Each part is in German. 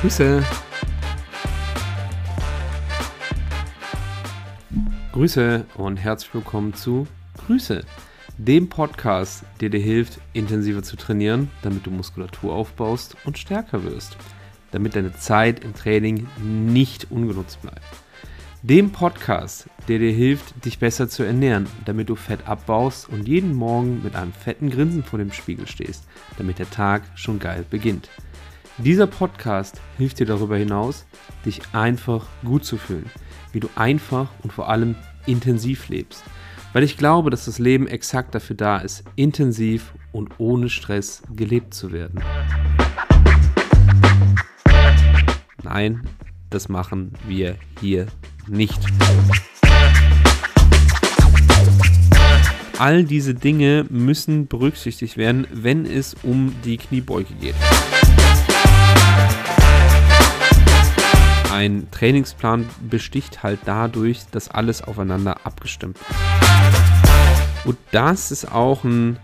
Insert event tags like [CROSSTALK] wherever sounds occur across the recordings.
Grüße. Grüße und herzlich willkommen zu Grüße, dem Podcast, der dir hilft, intensiver zu trainieren, damit du Muskulatur aufbaust und stärker wirst, damit deine Zeit im Training nicht ungenutzt bleibt. Dem Podcast, der dir hilft, dich besser zu ernähren, damit du Fett abbaust und jeden Morgen mit einem fetten Grinsen vor dem Spiegel stehst, damit der Tag schon geil beginnt. Dieser Podcast hilft dir darüber hinaus, dich einfach gut zu fühlen, wie du einfach und vor allem intensiv lebst. Weil ich glaube, dass das Leben exakt dafür da ist, intensiv und ohne Stress gelebt zu werden. Nein, das machen wir hier nicht. All diese Dinge müssen berücksichtigt werden, wenn es um die Kniebeuge geht. Ein Trainingsplan besticht halt dadurch, dass alles aufeinander abgestimmt ist. Und das ist auch ein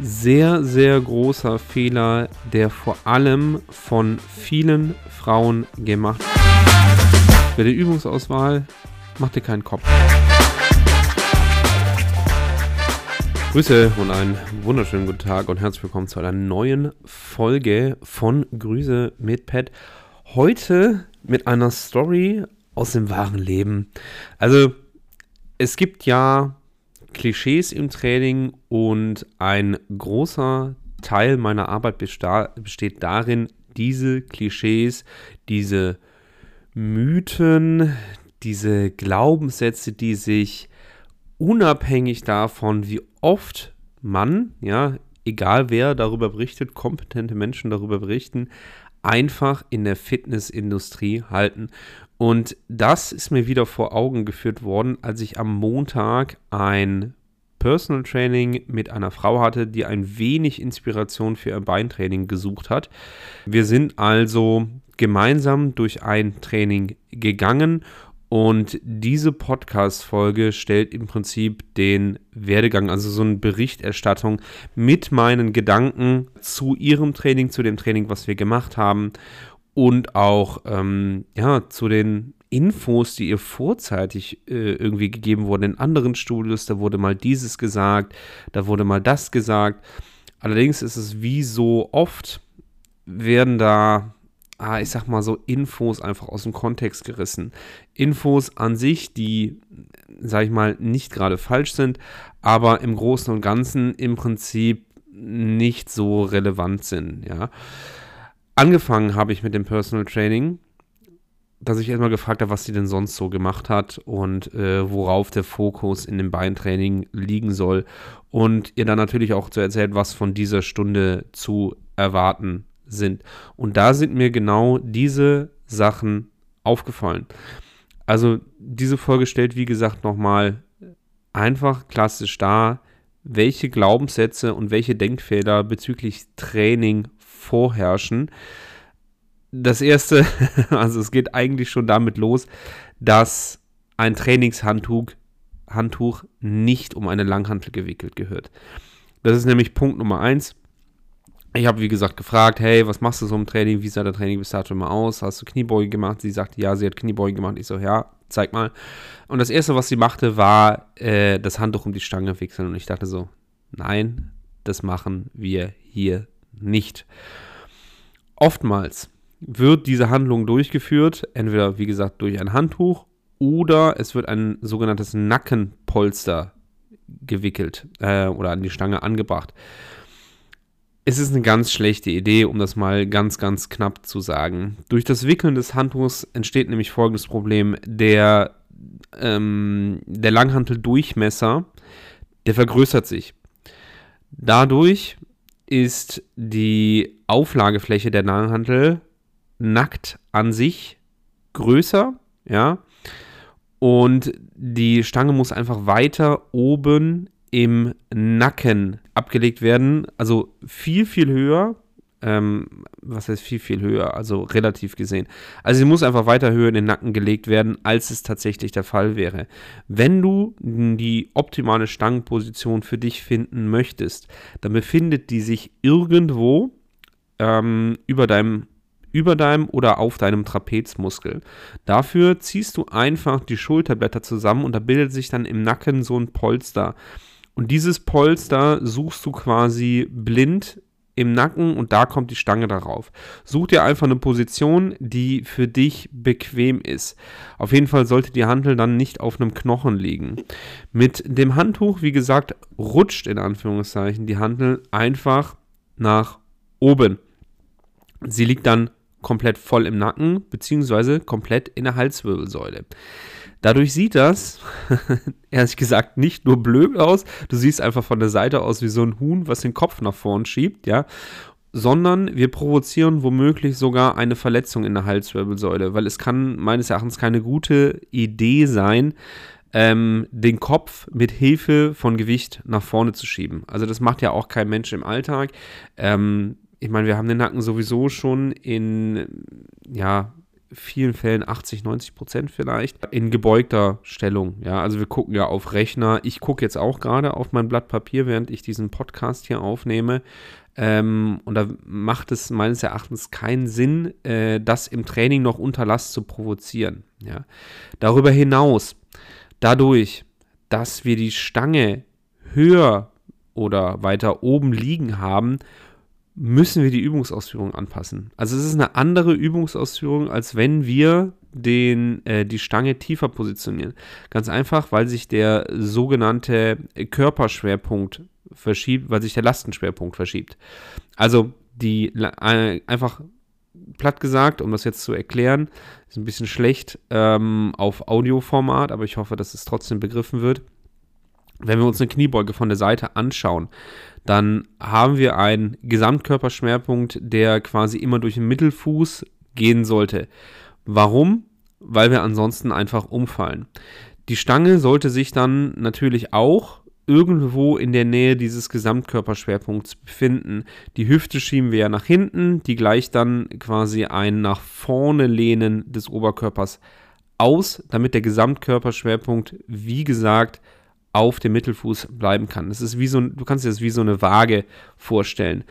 sehr, sehr großer Fehler, der vor allem von vielen Frauen gemacht wird. Bei der Übungsauswahl macht ihr keinen Kopf. Grüße und einen wunderschönen guten Tag und herzlich willkommen zu einer neuen Folge von Grüße mit Pet. Heute mit einer Story aus dem wahren Leben. Also, es gibt ja Klischees im Training und ein großer Teil meiner Arbeit besteht darin, diese Klischees, diese Mythen, diese Glaubenssätze, die sich unabhängig davon, wie oft man, ja, egal wer darüber berichtet, kompetente Menschen darüber berichten, einfach in der Fitnessindustrie halten. Und das ist mir wieder vor Augen geführt worden, als ich am Montag ein Personal Training mit einer Frau hatte, die ein wenig Inspiration für ihr Beintraining gesucht hat. Wir sind also gemeinsam durch ein Training gegangen und diese Podcast-Folge stellt im Prinzip den Werdegang, also so eine Berichterstattung mit meinen Gedanken zu ihrem Training, zu dem Training, was wir gemacht haben und auch ähm, ja, zu den Infos, die ihr vorzeitig äh, irgendwie gegeben wurden in anderen Studios. Da wurde mal dieses gesagt, da wurde mal das gesagt. Allerdings ist es wie so oft, werden da ah, ich sag mal so, Infos einfach aus dem Kontext gerissen. Infos an sich, die, sag ich mal, nicht gerade falsch sind, aber im Großen und Ganzen im Prinzip nicht so relevant sind, ja. Angefangen habe ich mit dem Personal Training, dass ich erstmal gefragt habe, was sie denn sonst so gemacht hat und äh, worauf der Fokus in dem Beintraining liegen soll. Und ihr dann natürlich auch zu erzählen, was von dieser Stunde zu erwarten sind. Und da sind mir genau diese Sachen aufgefallen. Also diese Folge stellt, wie gesagt, nochmal einfach klassisch dar, welche Glaubenssätze und welche Denkfehler bezüglich Training vorherrschen. Das erste, [LAUGHS] also es geht eigentlich schon damit los, dass ein Trainingshandtuch Handtuch nicht um eine Langhantel gewickelt gehört. Das ist nämlich Punkt Nummer eins. Ich habe, wie gesagt, gefragt, hey, was machst du so im Training? Wie sah der Training bis dato immer aus? Hast du Kniebeuge gemacht? Sie sagte, ja, sie hat Kniebeuge gemacht. Ich so, ja, zeig mal. Und das Erste, was sie machte, war äh, das Handtuch um die Stange wechseln. Und ich dachte so, nein, das machen wir hier nicht. Oftmals wird diese Handlung durchgeführt, entweder, wie gesagt, durch ein Handtuch oder es wird ein sogenanntes Nackenpolster gewickelt äh, oder an die Stange angebracht es ist eine ganz schlechte Idee, um das mal ganz, ganz knapp zu sagen. Durch das Wickeln des Handtuchs entsteht nämlich folgendes Problem. Der, ähm, der Langhanteldurchmesser, der vergrößert sich. Dadurch ist die Auflagefläche der Langhantel nackt an sich größer, ja, und die Stange muss einfach weiter oben im Nacken abgelegt werden. Also viel, viel höher. Ähm, was heißt viel, viel höher? Also relativ gesehen. Also sie muss einfach weiter höher in den Nacken gelegt werden, als es tatsächlich der Fall wäre. Wenn du die optimale Stangenposition für dich finden möchtest, dann befindet die sich irgendwo ähm, über deinem über deinem oder auf deinem Trapezmuskel. Dafür ziehst du einfach die Schulterblätter zusammen und da bildet sich dann im Nacken so ein Polster. Und dieses Polster suchst du quasi blind im Nacken und da kommt die Stange darauf. Such dir einfach eine Position, die für dich bequem ist. Auf jeden Fall sollte die Handel dann nicht auf einem Knochen liegen. Mit dem Handtuch, wie gesagt, rutscht in Anführungszeichen die Handel einfach nach oben. Sie liegt dann komplett voll im Nacken, beziehungsweise komplett in der Halswirbelsäule. Dadurch sieht das, [LAUGHS] ehrlich gesagt, nicht nur blöd aus, du siehst einfach von der Seite aus wie so ein Huhn, was den Kopf nach vorn schiebt, ja, sondern wir provozieren womöglich sogar eine Verletzung in der Halswirbelsäule, weil es kann meines Erachtens keine gute Idee sein, ähm, den Kopf mit Hilfe von Gewicht nach vorne zu schieben. Also das macht ja auch kein Mensch im Alltag. Ähm, ich meine, wir haben den Nacken sowieso schon in, ja, vielen Fällen 80, 90 Prozent vielleicht in gebeugter Stellung. Ja, also wir gucken ja auf Rechner. Ich gucke jetzt auch gerade auf mein Blatt Papier, während ich diesen Podcast hier aufnehme. Ähm, und da macht es meines Erachtens keinen Sinn, äh, das im Training noch unter Last zu provozieren. Ja. Darüber hinaus, dadurch, dass wir die Stange höher oder weiter oben liegen haben, müssen wir die Übungsausführung anpassen. Also es ist eine andere Übungsausführung, als wenn wir den, äh, die Stange tiefer positionieren. Ganz einfach, weil sich der sogenannte Körperschwerpunkt verschiebt, weil sich der Lastenschwerpunkt verschiebt. Also die äh, einfach platt gesagt, um das jetzt zu erklären, ist ein bisschen schlecht ähm, auf Audioformat, aber ich hoffe, dass es trotzdem begriffen wird. Wenn wir uns eine Kniebeuge von der Seite anschauen, dann haben wir einen Gesamtkörperschwerpunkt, der quasi immer durch den Mittelfuß gehen sollte. Warum? Weil wir ansonsten einfach umfallen. Die Stange sollte sich dann natürlich auch irgendwo in der Nähe dieses Gesamtkörperschwerpunkts befinden. Die Hüfte schieben wir ja nach hinten, die gleicht dann quasi ein nach vorne lehnen des Oberkörpers aus, damit der Gesamtkörperschwerpunkt, wie gesagt, auf dem Mittelfuß bleiben kann. Das ist wie so, du kannst dir das wie so eine Waage vorstellen.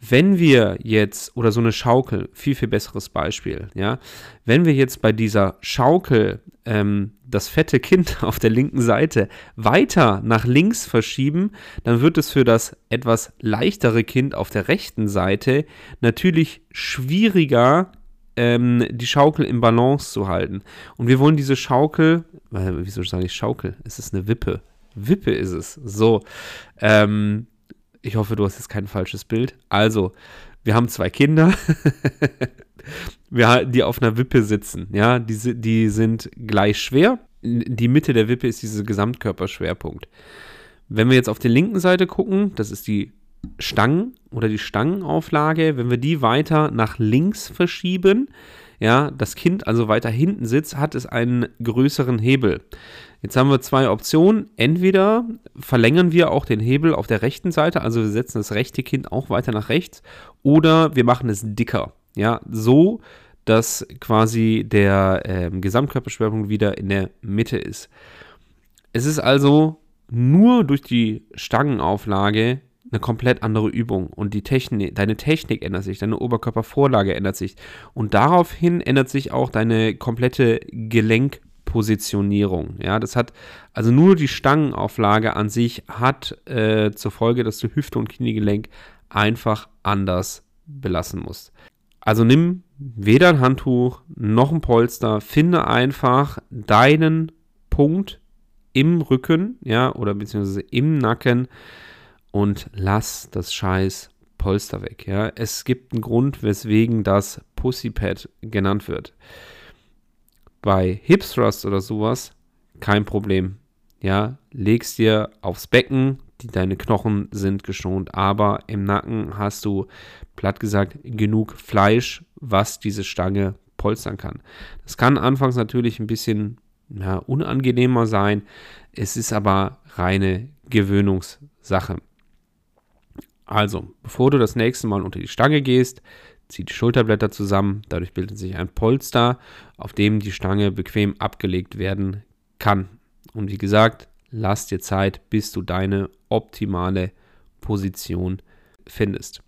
Wenn wir jetzt, oder so eine Schaukel, viel, viel besseres Beispiel, ja, wenn wir jetzt bei dieser Schaukel ähm, das fette Kind [LAUGHS] auf der linken Seite weiter nach links verschieben, dann wird es für das etwas leichtere Kind auf der rechten Seite natürlich schwieriger, ähm, die Schaukel im Balance zu halten. Und wir wollen diese Schaukel, äh, wieso sage ich Schaukel? Es ist eine Wippe. Wippe ist es. So. Ähm, ich hoffe, du hast jetzt kein falsches Bild. Also, wir haben zwei Kinder, [LAUGHS] die auf einer Wippe sitzen. Ja, die, die sind gleich schwer. Die Mitte der Wippe ist dieser Gesamtkörperschwerpunkt. Wenn wir jetzt auf der linken Seite gucken, das ist die Stangen oder die Stangenauflage, wenn wir die weiter nach links verschieben, ja, das Kind also weiter hinten sitzt, hat es einen größeren Hebel. Jetzt haben wir zwei Optionen. Entweder verlängern wir auch den Hebel auf der rechten Seite, also wir setzen das rechte Kind auch weiter nach rechts, oder wir machen es dicker. Ja, so, dass quasi der äh, Gesamtkörperschwerpunkt wieder in der Mitte ist. Es ist also nur durch die Stangenauflage eine komplett andere Übung und die Technik, deine Technik ändert sich, deine Oberkörpervorlage ändert sich und daraufhin ändert sich auch deine komplette Gelenkpositionierung. Ja, das hat also nur die Stangenauflage an sich hat äh, zur Folge, dass du Hüfte und Kniegelenk einfach anders belassen musst. Also nimm weder ein Handtuch noch ein Polster, finde einfach deinen Punkt im Rücken, ja, oder beziehungsweise im Nacken, und lass das scheiß Polster weg. Ja? Es gibt einen Grund, weswegen das Pussypad genannt wird. Bei Hip Thrust oder sowas kein Problem. Ja, legst dir aufs Becken, die, deine Knochen sind geschont, aber im Nacken hast du, platt gesagt, genug Fleisch, was diese Stange polstern kann. Das kann anfangs natürlich ein bisschen ja, unangenehmer sein, es ist aber reine Gewöhnungssache. Also, bevor du das nächste Mal unter die Stange gehst, zieh die Schulterblätter zusammen. Dadurch bildet sich ein Polster, auf dem die Stange bequem abgelegt werden kann. Und wie gesagt, lass dir Zeit, bis du deine optimale Position findest.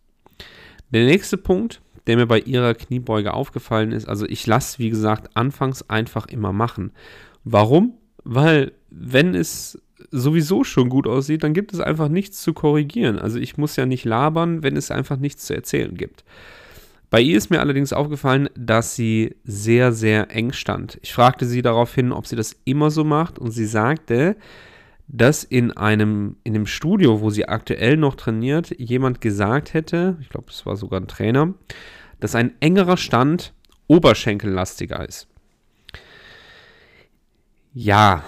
Der nächste Punkt, der mir bei ihrer Kniebeuge aufgefallen ist, also ich lasse, wie gesagt, anfangs einfach immer machen. Warum? Weil wenn es sowieso schon gut aussieht, dann gibt es einfach nichts zu korrigieren. Also ich muss ja nicht labern, wenn es einfach nichts zu erzählen gibt. Bei ihr ist mir allerdings aufgefallen, dass sie sehr, sehr eng stand. Ich fragte sie daraufhin, ob sie das immer so macht und sie sagte, dass in einem, in dem Studio, wo sie aktuell noch trainiert, jemand gesagt hätte, ich glaube, es war sogar ein Trainer, dass ein engerer Stand oberschenkellastiger ist. Ja,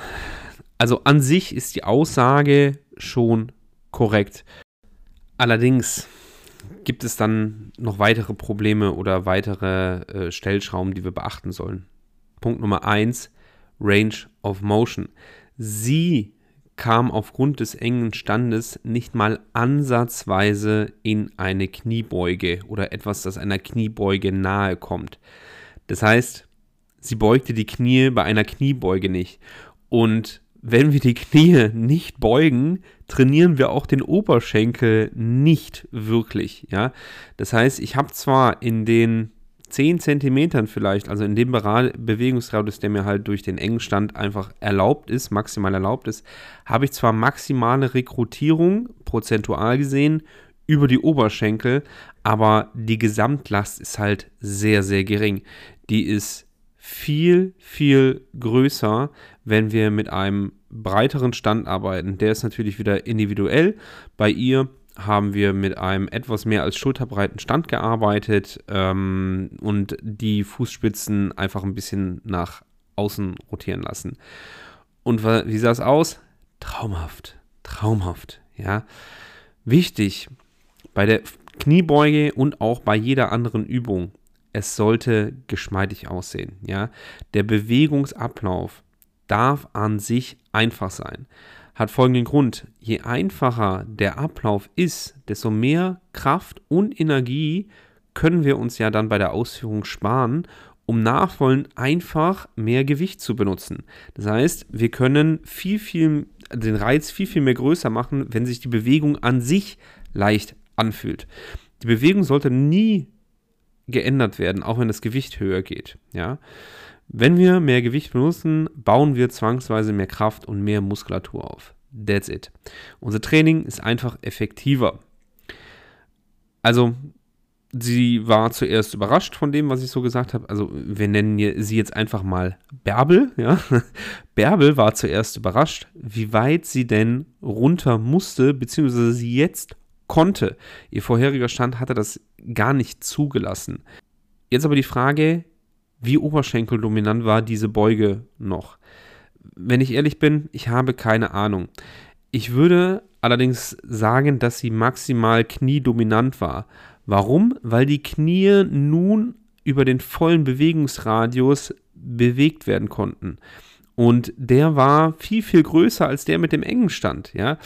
also an sich ist die Aussage schon korrekt. Allerdings gibt es dann noch weitere Probleme oder weitere äh, Stellschrauben, die wir beachten sollen. Punkt Nummer 1, Range of Motion. Sie kam aufgrund des engen Standes nicht mal ansatzweise in eine Kniebeuge oder etwas, das einer Kniebeuge nahe kommt. Das heißt, sie beugte die Knie bei einer Kniebeuge nicht. Und wenn wir die Knie nicht beugen, trainieren wir auch den Oberschenkel nicht wirklich. Ja? Das heißt, ich habe zwar in den 10 Zentimetern vielleicht, also in dem Bewegungsradius, der mir halt durch den engen Stand einfach erlaubt ist, maximal erlaubt ist, habe ich zwar maximale Rekrutierung, prozentual gesehen, über die Oberschenkel, aber die Gesamtlast ist halt sehr, sehr gering. Die ist viel, viel größer, wenn wir mit einem breiteren Stand arbeiten. Der ist natürlich wieder individuell. Bei ihr haben wir mit einem etwas mehr als schulterbreiten Stand gearbeitet ähm, und die Fußspitzen einfach ein bisschen nach außen rotieren lassen. Und wie sah es aus? Traumhaft, traumhaft, ja. Wichtig bei der Kniebeuge und auch bei jeder anderen Übung, es sollte geschmeidig aussehen, ja. Der Bewegungsablauf darf an sich einfach sein hat folgenden Grund. Je einfacher der Ablauf ist, desto mehr Kraft und Energie können wir uns ja dann bei der Ausführung sparen, um nachfolgend einfach mehr Gewicht zu benutzen. Das heißt, wir können viel, viel, den Reiz viel, viel mehr größer machen, wenn sich die Bewegung an sich leicht anfühlt. Die Bewegung sollte nie geändert werden, auch wenn das Gewicht höher geht. Ja? Wenn wir mehr Gewicht benutzen, bauen wir zwangsweise mehr Kraft und mehr Muskulatur auf. That's it. Unser Training ist einfach effektiver. Also, sie war zuerst überrascht von dem, was ich so gesagt habe. Also, wir nennen sie jetzt einfach mal Bärbel. Ja? [LAUGHS] Bärbel war zuerst überrascht, wie weit sie denn runter musste, beziehungsweise sie jetzt konnte. Ihr vorheriger Stand hatte das gar nicht zugelassen. Jetzt aber die Frage, wie oberschenkeldominant war diese Beuge noch? Wenn ich ehrlich bin, ich habe keine Ahnung. Ich würde allerdings sagen, dass sie maximal kniedominant war. Warum? Weil die Knie nun über den vollen Bewegungsradius bewegt werden konnten. Und der war viel, viel größer als der mit dem engen Stand. Ja?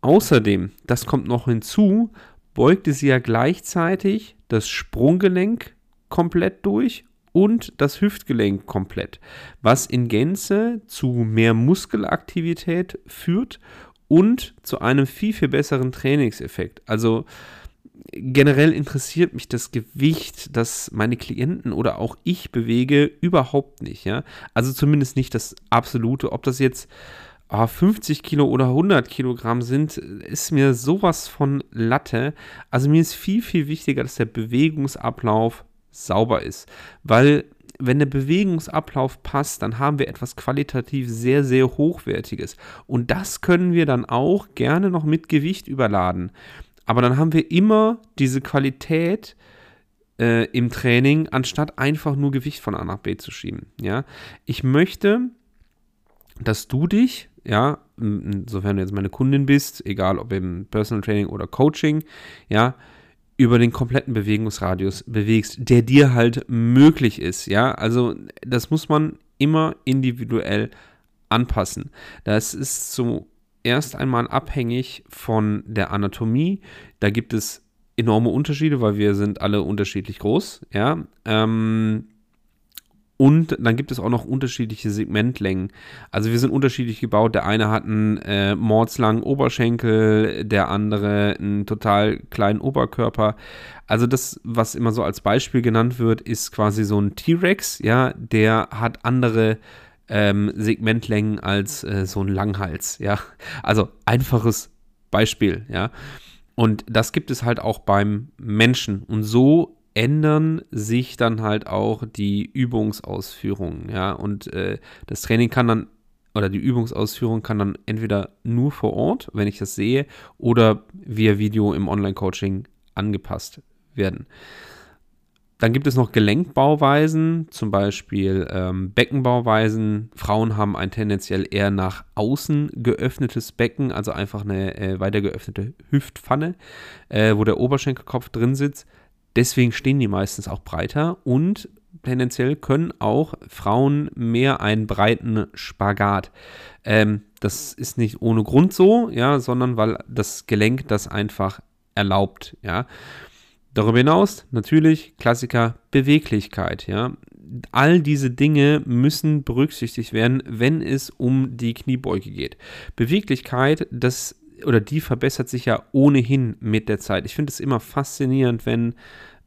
Außerdem, das kommt noch hinzu, beugte sie ja gleichzeitig das Sprunggelenk komplett durch und das Hüftgelenk komplett, was in Gänze zu mehr Muskelaktivität führt und zu einem viel, viel besseren Trainingseffekt. Also generell interessiert mich das Gewicht, das meine Klienten oder auch ich bewege, überhaupt nicht. Ja? Also zumindest nicht das absolute. Ob das jetzt 50 ah, Kilo oder 100 Kilogramm sind, ist mir sowas von Latte. Also mir ist viel, viel wichtiger, dass der Bewegungsablauf sauber ist. Weil wenn der Bewegungsablauf passt, dann haben wir etwas qualitativ sehr, sehr Hochwertiges. Und das können wir dann auch gerne noch mit Gewicht überladen. Aber dann haben wir immer diese Qualität äh, im Training, anstatt einfach nur Gewicht von A nach B zu schieben. Ja? Ich möchte, dass du dich, ja, insofern du jetzt meine Kundin bist, egal ob im Personal Training oder Coaching, ja, über den kompletten Bewegungsradius bewegst, der dir halt möglich ist. Ja, also das muss man immer individuell anpassen. Das ist zuerst einmal abhängig von der Anatomie. Da gibt es enorme Unterschiede, weil wir sind alle unterschiedlich groß. Ja, ähm, Und dann gibt es auch noch unterschiedliche Segmentlängen. Also wir sind unterschiedlich gebaut. Der eine hat einen äh, mordslangen Oberschenkel, der andere einen total kleinen Oberkörper. Also das, was immer so als Beispiel genannt wird, ist quasi so ein T-Rex, ja, der hat andere ähm, Segmentlängen als äh, so ein Langhals, ja. Also einfaches Beispiel, ja. Und das gibt es halt auch beim Menschen. Und so ändern sich dann halt auch die Übungsausführungen, ja. Und äh, das Training kann dann oder die Übungsausführung kann dann entweder nur vor Ort, wenn ich das sehe, oder via Video im Online-Coaching angepasst werden. Dann gibt es noch Gelenkbauweisen, zum Beispiel ähm, Beckenbauweisen. Frauen haben ein tendenziell eher nach außen geöffnetes Becken, also einfach eine äh, weiter geöffnete Hüftpfanne, äh, wo der Oberschenkelkopf drin sitzt. Deswegen stehen die meistens auch breiter und tendenziell können auch Frauen mehr einen breiten Spagat. Ähm, das ist nicht ohne Grund so, ja, sondern weil das Gelenk das einfach erlaubt, ja. Darüber hinaus natürlich Klassiker Beweglichkeit, ja. All diese Dinge müssen berücksichtigt werden, wenn es um die Kniebeuge geht. Beweglichkeit, das oder die verbessert sich ja ohnehin mit der Zeit. Ich finde es immer faszinierend, wenn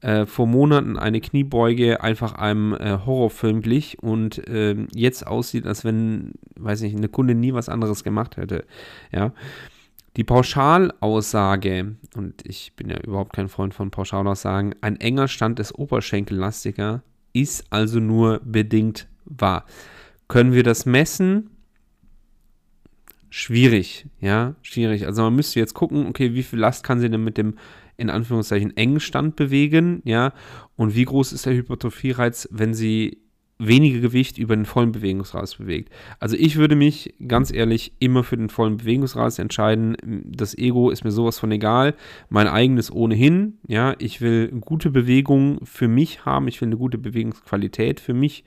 äh, vor Monaten eine Kniebeuge einfach einem äh, Horrorfilm glich und äh, jetzt aussieht, als wenn, weiß nicht, eine Kunde nie was anderes gemacht hätte. Ja. Die Pauschalaussage, und ich bin ja überhaupt kein Freund von Pauschalaussagen, ein enger Stand des Oberschenkellastiker ist also nur bedingt wahr. Können wir das messen? Schwierig, ja, schwierig. Also man müsste jetzt gucken, okay, wie viel Last kann sie denn mit dem in Anführungszeichen engen Stand bewegen, ja, und wie groß ist der Hypertrophie-Reiz, wenn sie weniger Gewicht über den vollen Bewegungsradius bewegt. Also ich würde mich ganz ehrlich immer für den vollen Bewegungsradius entscheiden. Das Ego ist mir sowas von egal. Mein eigenes ohnehin. Ja, ich will gute Bewegung für mich haben. Ich will eine gute Bewegungsqualität für mich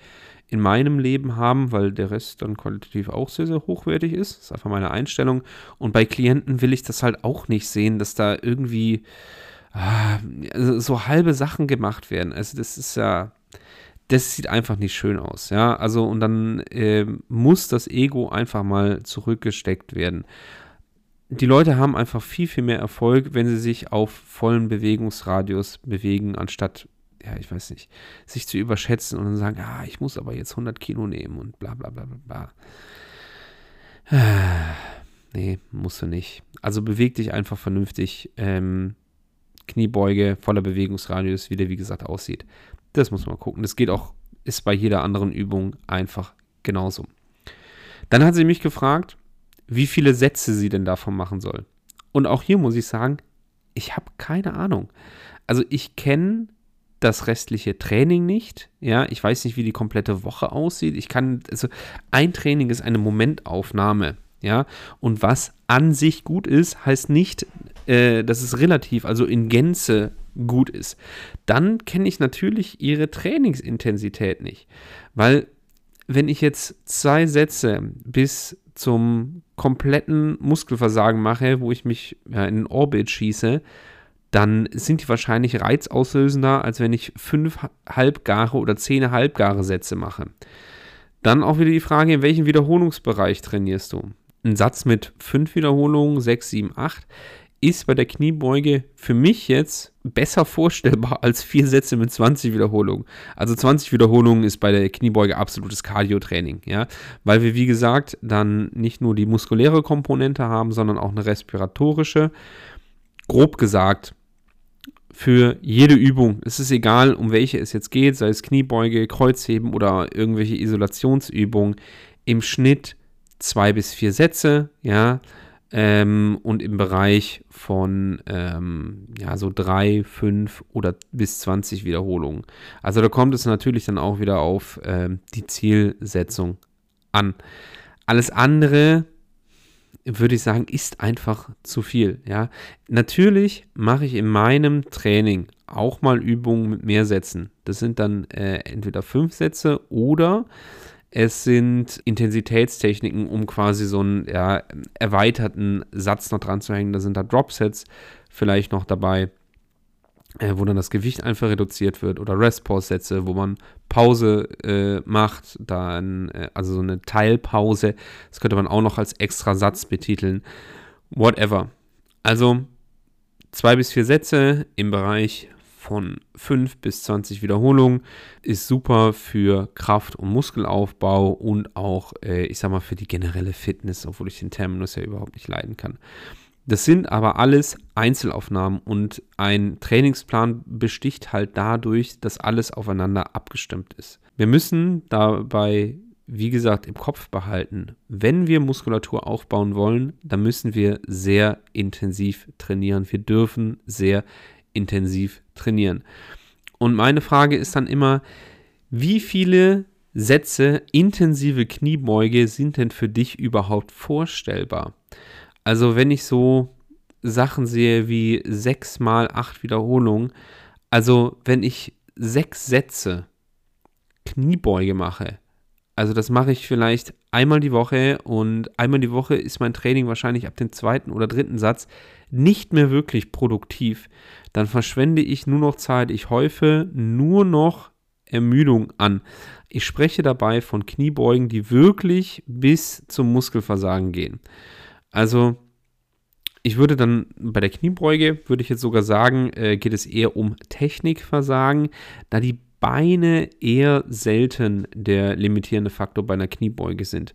in meinem Leben haben, weil der Rest dann qualitativ auch sehr, sehr hochwertig ist. Das ist einfach meine Einstellung. Und bei Klienten will ich das halt auch nicht sehen, dass da irgendwie ah, so halbe Sachen gemacht werden. Also das ist ja das sieht einfach nicht schön aus, ja. Also und dann äh, muss das Ego einfach mal zurückgesteckt werden. Die Leute haben einfach viel, viel mehr Erfolg, wenn sie sich auf vollen Bewegungsradius bewegen, anstatt, ja, ich weiß nicht, sich zu überschätzen und dann sagen, ah, ich muss aber jetzt 100 Kilo nehmen und bla bla bla bla bla. [SIGHS] nee, musst du nicht. Also beweg dich einfach vernünftig. Ähm, Kniebeuge, voller Bewegungsradius, wie der wie gesagt aussieht. Das muss man gucken. Das geht auch, ist bei jeder anderen Übung einfach genauso. Dann hat sie mich gefragt, wie viele Sätze sie denn davon machen soll. Und auch hier muss ich sagen, ich habe keine Ahnung. Also ich kenne das restliche Training nicht. Ja, ich weiß nicht, wie die komplette Woche aussieht. Ich kann, also ein Training ist eine Momentaufnahme. Ja, und was an sich gut ist, heißt nicht, äh, dass es relativ, also in Gänze gut ist. Dann kenne ich natürlich ihre Trainingsintensität nicht. Weil wenn ich jetzt zwei Sätze bis zum kompletten Muskelversagen mache, wo ich mich ja, in den Orbit schieße, dann sind die wahrscheinlich reizauslösender, als wenn ich fünf halbgare oder zehn halbgare Sätze mache. Dann auch wieder die Frage, in welchem Wiederholungsbereich trainierst du? Ein Satz mit fünf Wiederholungen, sechs, sieben, acht, ist bei der Kniebeuge für mich jetzt besser vorstellbar als vier Sätze mit 20 Wiederholungen. Also 20 Wiederholungen ist bei der Kniebeuge absolutes Cardio-Training, ja, weil wir wie gesagt dann nicht nur die muskuläre Komponente haben, sondern auch eine respiratorische. Grob gesagt, für jede Übung, es ist egal, um welche es jetzt geht, sei es Kniebeuge, Kreuzheben oder irgendwelche Isolationsübungen, im Schnitt zwei bis vier Sätze, ja, ähm, und im Bereich von ähm, ja, so drei, fünf oder bis 20 Wiederholungen. Also da kommt es natürlich dann auch wieder auf ähm, die Zielsetzung an. Alles andere würde ich sagen, ist einfach zu viel. Ja, natürlich mache ich in meinem Training auch mal Übungen mit mehr Sätzen. Das sind dann äh, entweder fünf Sätze oder es sind Intensitätstechniken, um quasi so einen ja, erweiterten Satz noch dran zu hängen. Da sind da Dropsets vielleicht noch dabei. Äh, wo dann das Gewicht einfach reduziert wird oder Rest-Pause-Sätze, wo man Pause äh, macht, dann äh, also so eine Teilpause, das könnte man auch noch als extra Satz betiteln, whatever. Also zwei bis vier Sätze im Bereich von 5 bis 20 Wiederholungen ist super für Kraft- und Muskelaufbau und auch, äh, ich sag mal, für die generelle Fitness, obwohl ich den Terminus ja überhaupt nicht leiden kann. Das sind aber alles Einzelaufnahmen und ein Trainingsplan besticht halt dadurch, dass alles aufeinander abgestimmt ist. Wir müssen dabei, wie gesagt, im Kopf behalten, wenn wir Muskulatur aufbauen wollen, dann müssen wir sehr intensiv trainieren. Wir dürfen sehr intensiv trainieren. Und meine Frage ist dann immer, wie viele Sätze intensive Kniebeuge sind denn für dich überhaupt vorstellbar? Also wenn ich so Sachen sehe wie 6 mal 8 Wiederholungen, also wenn ich sechs Sätze Kniebeuge mache, also das mache ich vielleicht einmal die Woche und einmal die Woche ist mein Training wahrscheinlich ab dem zweiten oder dritten Satz nicht mehr wirklich produktiv. Dann verschwende ich nur noch Zeit, ich häufe nur noch Ermüdung an. Ich spreche dabei von Kniebeugen, die wirklich bis zum Muskelversagen gehen. Also ich würde dann bei der Kniebeuge, würde ich jetzt sogar sagen, äh, geht es eher um Technikversagen, da die Beine eher selten der limitierende Faktor bei einer Kniebeuge sind.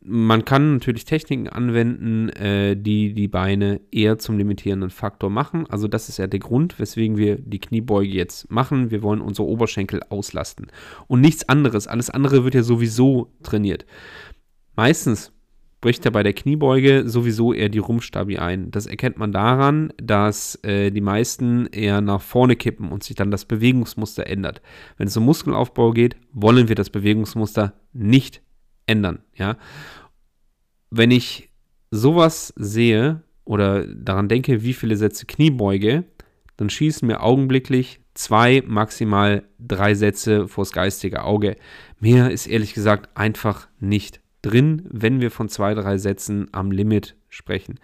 Man kann natürlich Techniken anwenden, äh, die die Beine eher zum limitierenden Faktor machen. Also das ist ja der Grund, weswegen wir die Kniebeuge jetzt machen. Wir wollen unsere Oberschenkel auslasten. Und nichts anderes. Alles andere wird ja sowieso trainiert. Meistens bricht er bei der Kniebeuge sowieso eher die Rumpfstabi ein. Das erkennt man daran, dass äh, die meisten eher nach vorne kippen und sich dann das Bewegungsmuster ändert. Wenn es um Muskelaufbau geht, wollen wir das Bewegungsmuster nicht ändern. Ja? Wenn ich sowas sehe oder daran denke, wie viele Sätze Kniebeuge, dann schießen mir augenblicklich zwei, maximal drei Sätze vors geistige Auge. Mehr ist ehrlich gesagt einfach nicht drin, wenn wir von zwei, drei Sätzen am Limit sprechen.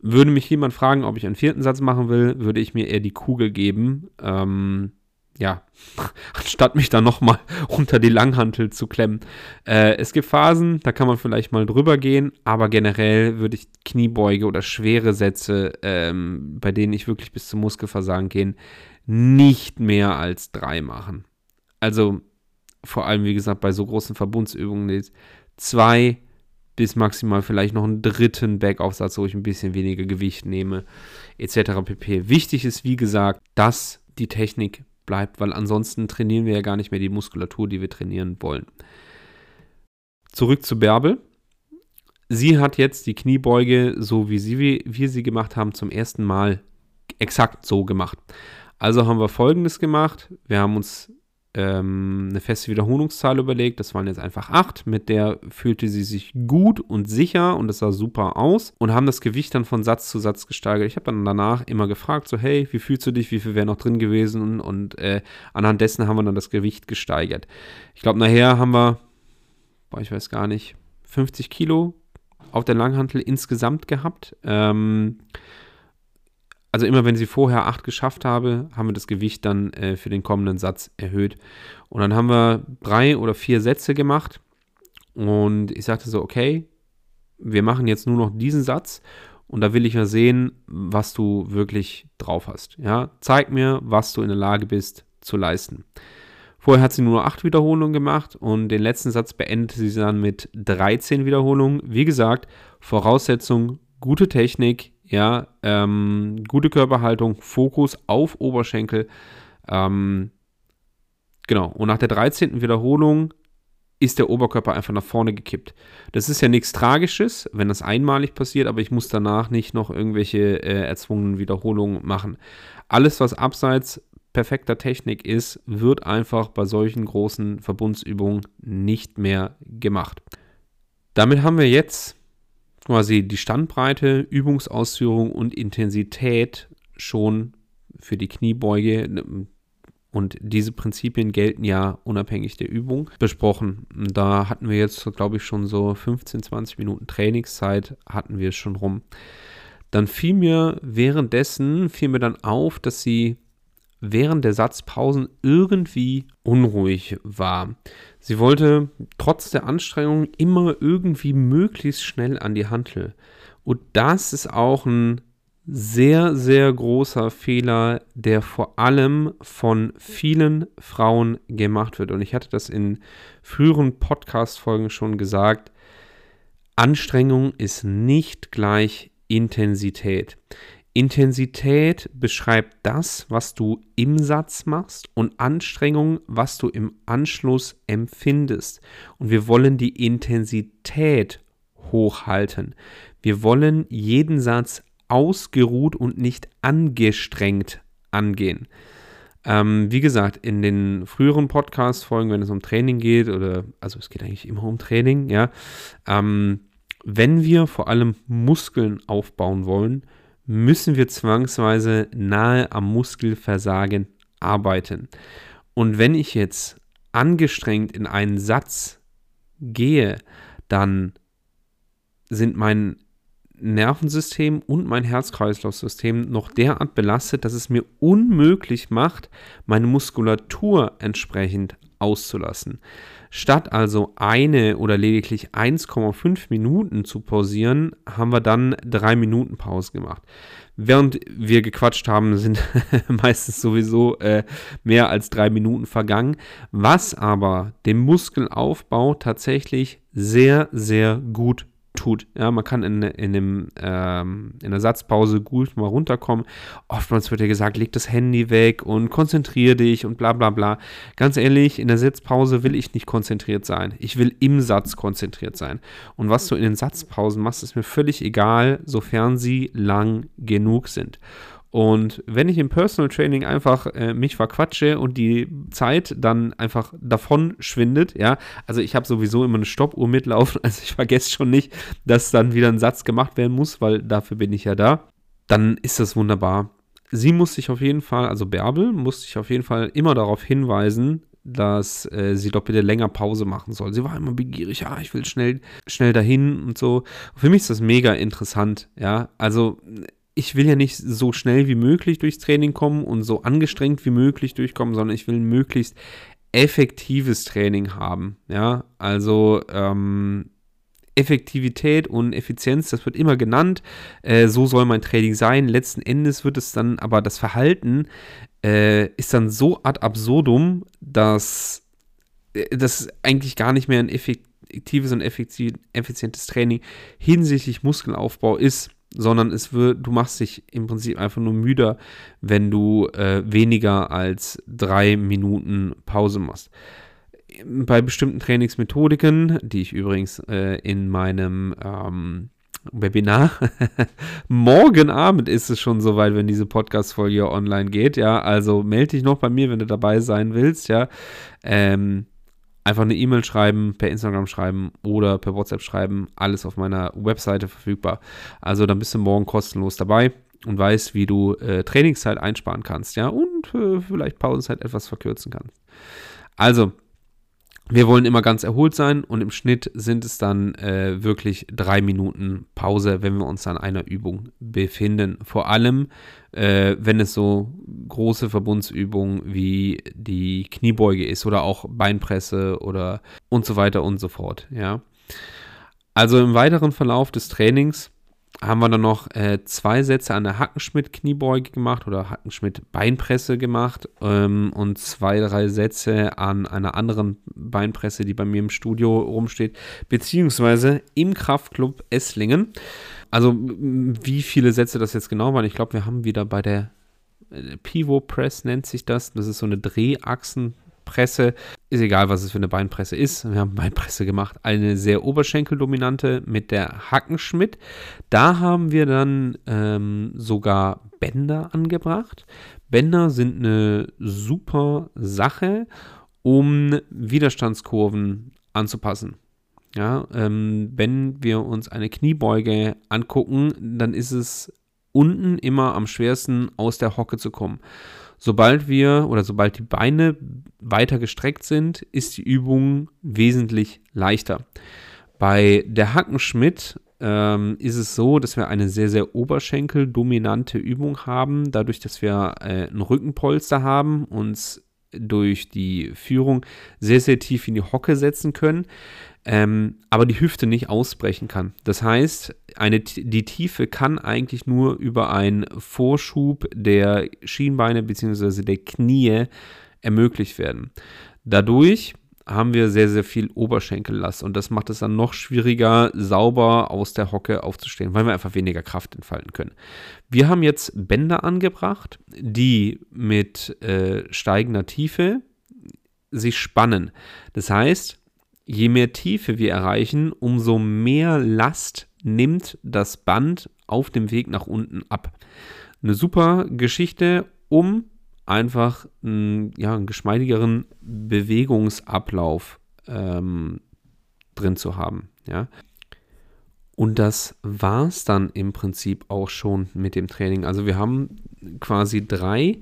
Würde mich jemand fragen, ob ich einen vierten Satz machen will, würde ich mir eher die Kugel geben. Ähm, ja, [LAUGHS] anstatt mich da nochmal [LAUGHS] unter die Langhantel zu klemmen. Äh, es gibt Phasen, da kann man vielleicht mal drüber gehen, aber generell würde ich Kniebeuge oder schwere Sätze, ähm, bei denen ich wirklich bis zum Muskelversagen gehen, nicht mehr als drei machen. Also vor allem, wie gesagt, bei so großen Verbundsübungen zwei bis maximal vielleicht noch einen dritten Backaufsatz, wo ich ein bisschen weniger Gewicht nehme, etc. pp. Wichtig ist, wie gesagt, dass die Technik bleibt, weil ansonsten trainieren wir ja gar nicht mehr die Muskulatur, die wir trainieren wollen. Zurück zu Bärbel. Sie hat jetzt die Kniebeuge, so wie sie, wie wir sie gemacht haben, zum ersten Mal exakt so gemacht. Also haben wir folgendes gemacht. Wir haben uns ähm, eine feste Wiederholungszahl überlegt. Das waren jetzt einfach acht. Mit der fühlte sie sich gut und sicher und es sah super aus und haben das Gewicht dann von Satz zu Satz gesteigert. Ich habe dann danach immer gefragt, so hey, wie fühlst du dich, wie viel wäre noch drin gewesen und, und äh, anhand dessen haben wir dann das Gewicht gesteigert. Ich glaube, nachher haben wir, boah, ich weiß gar nicht, 50 Kilo auf der Langhantel insgesamt gehabt. Ähm, also immer wenn sie vorher 8 geschafft habe, haben wir das Gewicht dann äh, für den kommenden Satz erhöht. Und dann haben wir drei oder vier Sätze gemacht. Und ich sagte so, okay, wir machen jetzt nur noch diesen Satz. Und da will ich mal sehen, was du wirklich drauf hast. Ja, zeig mir, was du in der Lage bist zu leisten. Vorher hat sie nur 8 Wiederholungen gemacht und den letzten Satz beendete sie dann mit 13 Wiederholungen. Wie gesagt, Voraussetzung, gute Technik, ja, ähm, gute Körperhaltung, Fokus auf Oberschenkel. Ähm, genau, und nach der 13. Wiederholung ist der Oberkörper einfach nach vorne gekippt. Das ist ja nichts Tragisches, wenn das einmalig passiert, aber ich muss danach nicht noch irgendwelche äh, erzwungenen Wiederholungen machen. Alles, was abseits perfekter Technik ist, wird einfach bei solchen großen Verbundsübungen nicht mehr gemacht. Damit haben wir jetzt quasi die Standbreite, Übungsausführung und Intensität schon für die Kniebeuge und diese Prinzipien gelten ja unabhängig der Übung besprochen. Da hatten wir jetzt, glaube ich, schon so 15, 20 Minuten Trainingszeit hatten wir schon rum. Dann fiel mir währenddessen, fiel mir dann auf, dass sie während der Satzpausen irgendwie unruhig war. Sie wollte trotz der Anstrengung immer irgendwie möglichst schnell an die Hantel. Und das ist auch ein sehr, sehr großer Fehler, der vor allem von vielen Frauen gemacht wird. Und ich hatte das in früheren Podcast-Folgen schon gesagt. Anstrengung ist nicht gleich Intensität. Intensität beschreibt das, was du im Satz machst und Anstrengung, was du im Anschluss empfindest. Und wir wollen die Intensität hochhalten. Wir wollen jeden Satz ausgeruht und nicht angestrengt angehen. Ähm, wie gesagt, in den früheren Podcast-Folgen, wenn es um Training geht, oder also es geht eigentlich immer um Training, ja, ähm, wenn wir vor allem Muskeln aufbauen wollen, müssen wir zwangsweise nahe am Muskelversagen arbeiten. Und wenn ich jetzt angestrengt in einen Satz gehe, dann sind mein Nervensystem und mein Herz-Kreislauf-System noch derart belastet, dass es mir unmöglich macht, meine Muskulatur entsprechend auszulassen. Statt also eine oder lediglich 1,5 Minuten zu pausieren, haben wir dann drei Minuten Pause gemacht. Während wir gequatscht haben, sind [LAUGHS] meistens sowieso äh, mehr als drei Minuten vergangen, was aber dem Muskelaufbau tatsächlich sehr, sehr gut tut. Ja, man kann in, in, dem, ähm, in der Satzpause gut mal runterkommen. Oftmals wird ja gesagt, leg das Handy weg und konzentriere dich und bla bla bla. Ganz ehrlich, in der Satzpause will ich nicht konzentriert sein. Ich will im Satz konzentriert sein. Und was du in den Satzpausen machst, ist mir völlig egal, sofern sie lang genug sind. Und wenn ich im Personal Training einfach äh, mich verquatsche und die Zeit dann einfach davon schwindet, ja, also ich habe sowieso immer eine Stoppuhr mitlaufen, [LAUGHS] also ich vergesse schon nicht, dass dann wieder ein Satz gemacht werden muss, weil dafür bin ich ja da, dann ist das wunderbar. Sie muss sich auf jeden Fall, also Bärbel, muss sich auf jeden Fall immer darauf hinweisen, dass äh, sie doch bitte länger Pause machen soll. Sie war immer begierig, ja, ich will schnell, schnell dahin und so. Für mich ist das mega interessant, ja. Also ich will ja nicht so schnell wie möglich durchs Training kommen und so angestrengt wie möglich durchkommen, sondern ich will ein möglichst effektives Training haben. Ja, also ähm, Effektivität und Effizienz, das wird immer genannt. Äh, so soll mein Training sein. Letzten Endes wird es dann, aber das Verhalten äh, ist dann so ad absurdum, dass äh, das eigentlich gar nicht mehr ein effektives und effizientes Training hinsichtlich Muskelaufbau ist sondern es wird, du machst dich im Prinzip einfach nur müder, wenn du äh, weniger als drei Minuten Pause machst. Bei bestimmten Trainingsmethodiken, die ich übrigens äh, in meinem ähm, Webinar. [LAUGHS] Morgen Abend ist es schon soweit, wenn diese Podcast-Folge online geht. Ja, also melde dich noch bei mir, wenn du dabei sein willst. Ja, ähm, einfach eine E-Mail schreiben, per Instagram schreiben oder per WhatsApp schreiben. Alles auf meiner Webseite verfügbar. Also dann bist du morgen kostenlos dabei und weißt, wie du äh, Trainingszeit einsparen kannst, ja, und äh, vielleicht Pausenzeit etwas verkürzen kannst. Also, wir wollen immer ganz erholt sein und im Schnitt sind es dann äh, wirklich drei Minuten Pause, wenn wir uns an einer Übung befinden. Vor allem, äh, wenn es so große Verbundsübungen wie die Kniebeuge ist oder auch Beinpresse oder und so weiter und so fort. Ja. Also im weiteren Verlauf des Trainings haben wir dann noch äh, zwei Sätze an der Hackenschmidt-Kniebeuge gemacht oder Hackenschmidt-Beinpresse gemacht ähm, und zwei, drei Sätze an einer anderen Beinpresse, die bei mir im Studio rumsteht, beziehungsweise im Kraftclub Esslingen. Also wie viele Sätze das jetzt genau waren, ich glaube, wir haben wieder bei der äh, Pivot Press nennt sich das. Das ist so eine Drehachsen Presse, ist egal, was es für eine Beinpresse ist. Wir haben Beinpresse gemacht, eine sehr oberschenkeldominante mit der Hackenschmidt. Da haben wir dann ähm, sogar Bänder angebracht. Bänder sind eine super Sache, um Widerstandskurven anzupassen. Ja, ähm, wenn wir uns eine Kniebeuge angucken, dann ist es unten immer am schwersten aus der Hocke zu kommen. Sobald wir oder sobald die Beine weiter gestreckt sind, ist die Übung wesentlich leichter. Bei der Hackenschmidt ähm, ist es so, dass wir eine sehr, sehr oberschenkeldominante Übung haben, dadurch, dass wir äh, ein Rückenpolster haben, uns durch die Führung sehr, sehr tief in die Hocke setzen können, ähm, aber die Hüfte nicht ausbrechen kann. Das heißt, eine, die Tiefe kann eigentlich nur über einen Vorschub der Schienbeine bzw. der Knie ermöglicht werden. Dadurch haben wir sehr, sehr viel Oberschenkellast und das macht es dann noch schwieriger, sauber aus der Hocke aufzustehen, weil wir einfach weniger Kraft entfalten können. Wir haben jetzt Bänder angebracht, die mit äh, steigender Tiefe sich spannen. Das heißt, je mehr Tiefe wir erreichen, umso mehr Last nimmt das Band auf dem Weg nach unten ab. Eine super Geschichte, um einfach einen, ja, einen geschmeidigeren Bewegungsablauf ähm, drin zu haben. Ja. Und das war es dann im Prinzip auch schon mit dem Training. Also wir haben quasi drei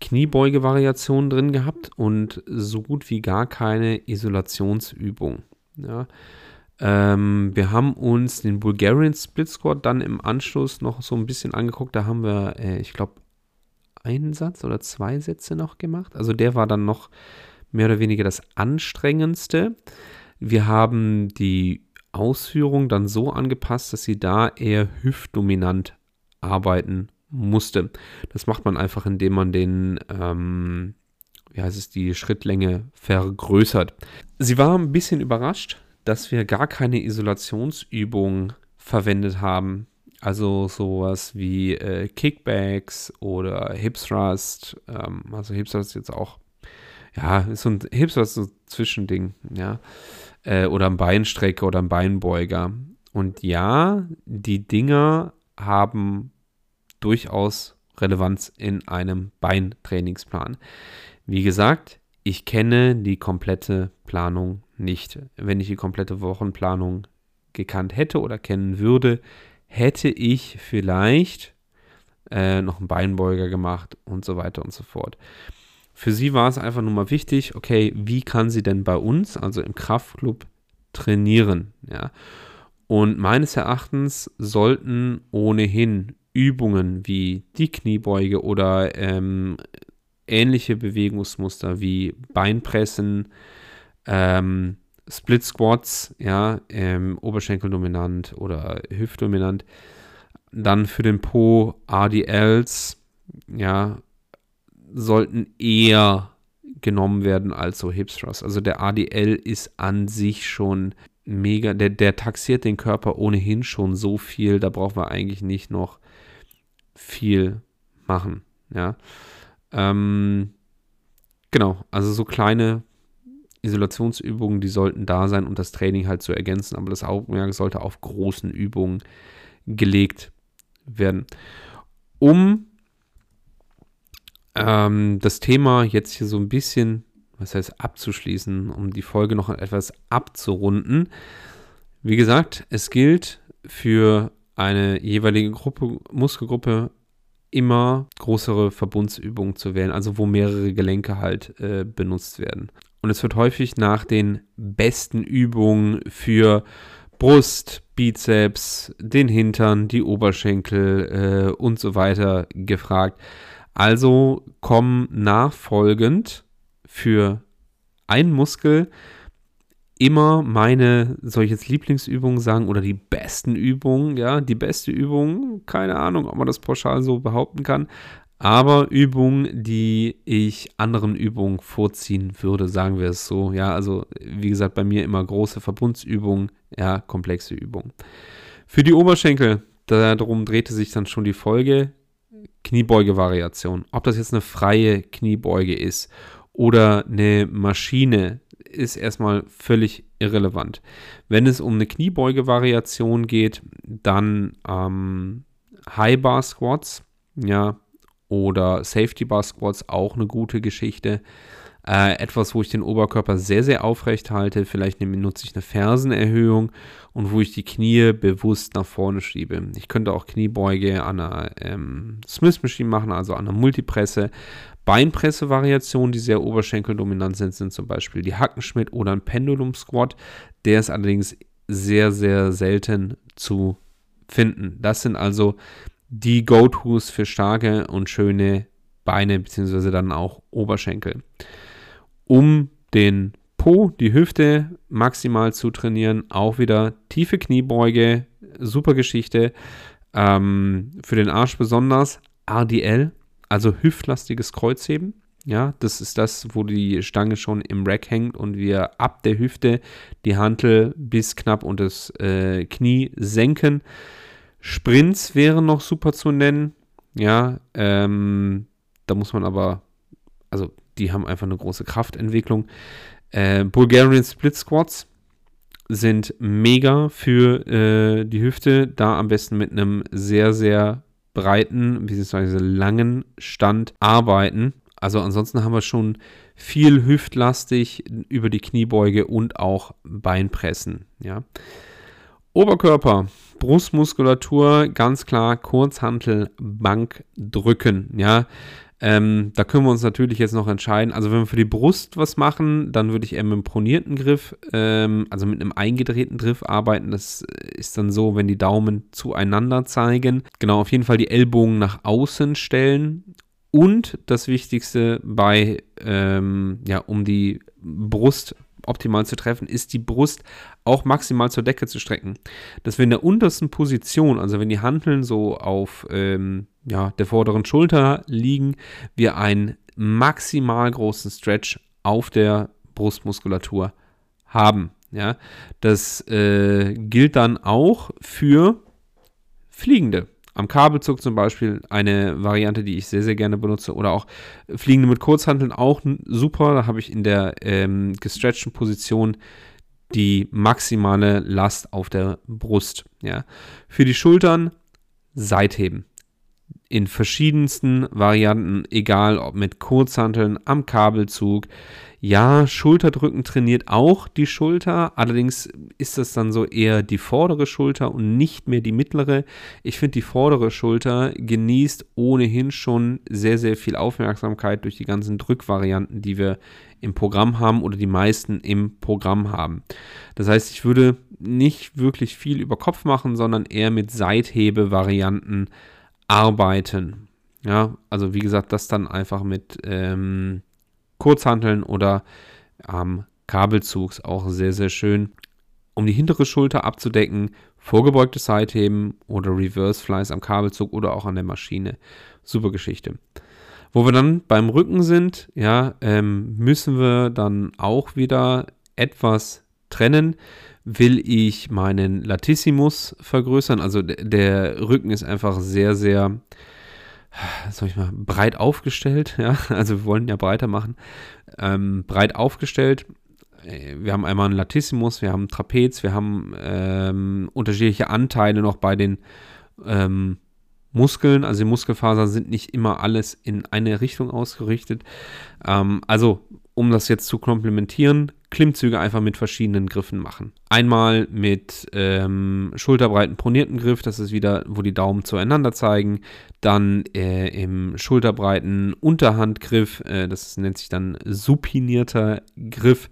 Kniebeuge-Variationen drin gehabt und so gut wie gar keine Isolationsübung. Ja. Ähm, wir haben uns den Bulgarian Split Squat dann im Anschluss noch so ein bisschen angeguckt. Da haben wir, äh, ich glaube, einen Satz oder zwei Sätze noch gemacht. Also der war dann noch mehr oder weniger das anstrengendste. Wir haben die Ausführung dann so angepasst, dass sie da eher hüftdominant arbeiten musste. Das macht man einfach, indem man den, ähm, wie heißt es, die Schrittlänge vergrößert. Sie war ein bisschen überrascht, dass wir gar keine Isolationsübung verwendet haben. Also sowas wie äh, Kickbacks oder Hip Thrust. Ähm, also Hip Thrust ist jetzt auch, ja, ist so ein Hip Thrust so ein Zwischending, ja. Äh, oder ein Beinstrecker oder ein Beinbeuger. Und ja, die Dinger haben durchaus Relevanz in einem Beintrainingsplan. Wie gesagt, ich kenne die komplette Planung nicht. Wenn ich die komplette Wochenplanung gekannt hätte oder kennen würde, hätte ich vielleicht äh, noch einen Beinbeuger gemacht und so weiter und so fort. Für sie war es einfach nur mal wichtig, okay, wie kann sie denn bei uns, also im Kraftclub, trainieren? Ja. Und meines Erachtens sollten ohnehin Übungen wie die Kniebeuge oder ähm, ähnliche Bewegungsmuster wie Beinpressen, ähm, Split Squats, ja, ähm, Oberschenkeldominant oder Hüftdominant. Dann für den Po RDLs, ja, sollten eher genommen werden als so Hip Thrust. Also der ADL ist an sich schon mega, der, der taxiert den Körper ohnehin schon so viel, da brauchen wir eigentlich nicht noch viel machen, ja. Ähm, genau, also so kleine Isolationsübungen, die sollten da sein und das Training halt zu ergänzen, aber das Augenmerk sollte auf großen Übungen gelegt werden. Um ähm, das Thema jetzt hier so ein bisschen, was heißt abzuschließen, um die Folge noch etwas abzurunden. Wie gesagt, es gilt für eine jeweilige Gruppe, Muskelgruppe immer größere Verbundsübungen zu wählen, also wo mehrere Gelenke halt äh, benutzt werden. Und es wird häufig nach den besten Übungen für Brust, Bizeps, den Hintern, die Oberschenkel äh, und so weiter gefragt. Also kommen nachfolgend für einen Muskel immer meine, soll ich jetzt Lieblingsübungen sagen oder die besten Übungen, ja, die beste Übung, keine Ahnung, ob man das pauschal so behaupten kann, aber Übungen, die ich anderen Übungen vorziehen würde, sagen wir es so. Ja, also wie gesagt, bei mir immer große Verbundsübungen, ja, komplexe Übungen. Für die Oberschenkel, darum drehte sich dann schon die Folge, Kniebeuge-Variation. Ob das jetzt eine freie Kniebeuge ist oder eine Maschine, ist erstmal völlig irrelevant. Wenn es um eine Kniebeuge-Variation geht, dann ähm, High Bar Squats, ja, oder Safety Bar Squats auch eine gute Geschichte. Äh, etwas, wo ich den Oberkörper sehr, sehr aufrecht halte. Vielleicht nutze ich eine Fersenerhöhung und wo ich die Knie bewusst nach vorne schiebe. Ich könnte auch Kniebeuge an einer ähm, Smith Machine machen, also an einer Multipresse. Beinpresse-Variationen, die sehr oberschenkeldominant sind, sind zum Beispiel die Hackenschmidt oder ein Pendulum Squat. Der ist allerdings sehr, sehr selten zu finden. Das sind also die Go-Tos für starke und schöne Beine, beziehungsweise dann auch Oberschenkel. Um den Po, die Hüfte maximal zu trainieren, auch wieder tiefe Kniebeuge, super Geschichte. Ähm, für den Arsch besonders RDL, also hüftlastiges Kreuzheben. Ja, das ist das, wo die Stange schon im Rack hängt und wir ab der Hüfte die Hantel bis knapp unter das äh, Knie senken. Sprints wären noch super zu nennen. Ja, ähm, da muss man aber, also die haben einfach eine große Kraftentwicklung. Äh, Bulgarian Split Squats sind mega für äh, die Hüfte. Da am besten mit einem sehr, sehr breiten bzw. langen Stand arbeiten. Also ansonsten haben wir schon viel hüftlastig über die Kniebeuge und auch Beinpressen. Ja. Oberkörper, Brustmuskulatur, ganz klar Kurzhantel, Bank drücken. Ja. Ähm, da können wir uns natürlich jetzt noch entscheiden. Also wenn wir für die Brust was machen, dann würde ich eher mit einem pronierten Griff, ähm, also mit einem eingedrehten Griff arbeiten. Das ist dann so, wenn die Daumen zueinander zeigen. Genau, auf jeden Fall die Ellbogen nach außen stellen. Und das Wichtigste bei, ähm, ja, um die Brust optimal zu treffen, ist die Brust auch maximal zur Decke zu strecken. Dass wir in der untersten Position, also wenn die Handeln so auf ähm, ja, der vorderen Schulter liegen, wir einen maximal großen Stretch auf der Brustmuskulatur haben. Ja, das äh, gilt dann auch für Fliegende. Am Kabelzug zum Beispiel eine Variante, die ich sehr, sehr gerne benutze. Oder auch Fliegende mit Kurzhanteln auch super. Da habe ich in der ähm, gestretchten Position die maximale Last auf der Brust. Ja. Für die Schultern Seitheben in verschiedensten Varianten, egal ob mit Kurzhanteln, am Kabelzug. Ja, Schulterdrücken trainiert auch die Schulter, allerdings ist das dann so eher die vordere Schulter und nicht mehr die mittlere. Ich finde, die vordere Schulter genießt ohnehin schon sehr, sehr viel Aufmerksamkeit durch die ganzen Drückvarianten, die wir im Programm haben oder die meisten im Programm haben. Das heißt, ich würde nicht wirklich viel über Kopf machen, sondern eher mit Seithebe-Varianten arbeiten. Ja, also wie gesagt, das dann einfach mit ähm, Kurzhanteln oder am Kabelzugs auch sehr, sehr schön. Um die hintere Schulter abzudecken, vorgebeugte Seitheben oder Reverse Flies am Kabelzug oder auch an der Maschine. Super Geschichte. Wo wir dann beim Rücken sind, ja, ähm, müssen wir dann auch wieder etwas trennen will ich meinen Latissimus vergrößern. Also der Rücken ist einfach sehr, sehr, soll ich mal, breit aufgestellt. [LAUGHS] Ja, also wir wollen ja breiter machen. Ähm, breit aufgestellt. Äh, wir haben einmal einen Latissimus, wir haben Trapez, wir haben ähm, unterschiedliche Anteile noch bei den ähm, Muskeln. Also die Muskelfasern sind nicht immer alles in eine Richtung ausgerichtet. Ähm, also um das jetzt zu komplementieren, Klimmzüge einfach mit verschiedenen Griffen machen. Einmal mit ähm, schulterbreiten pronierten Griff, das ist wieder, wo die Daumen zueinander zeigen. Dann äh, im schulterbreiten Unterhandgriff, äh, das nennt sich dann supinierter Griff.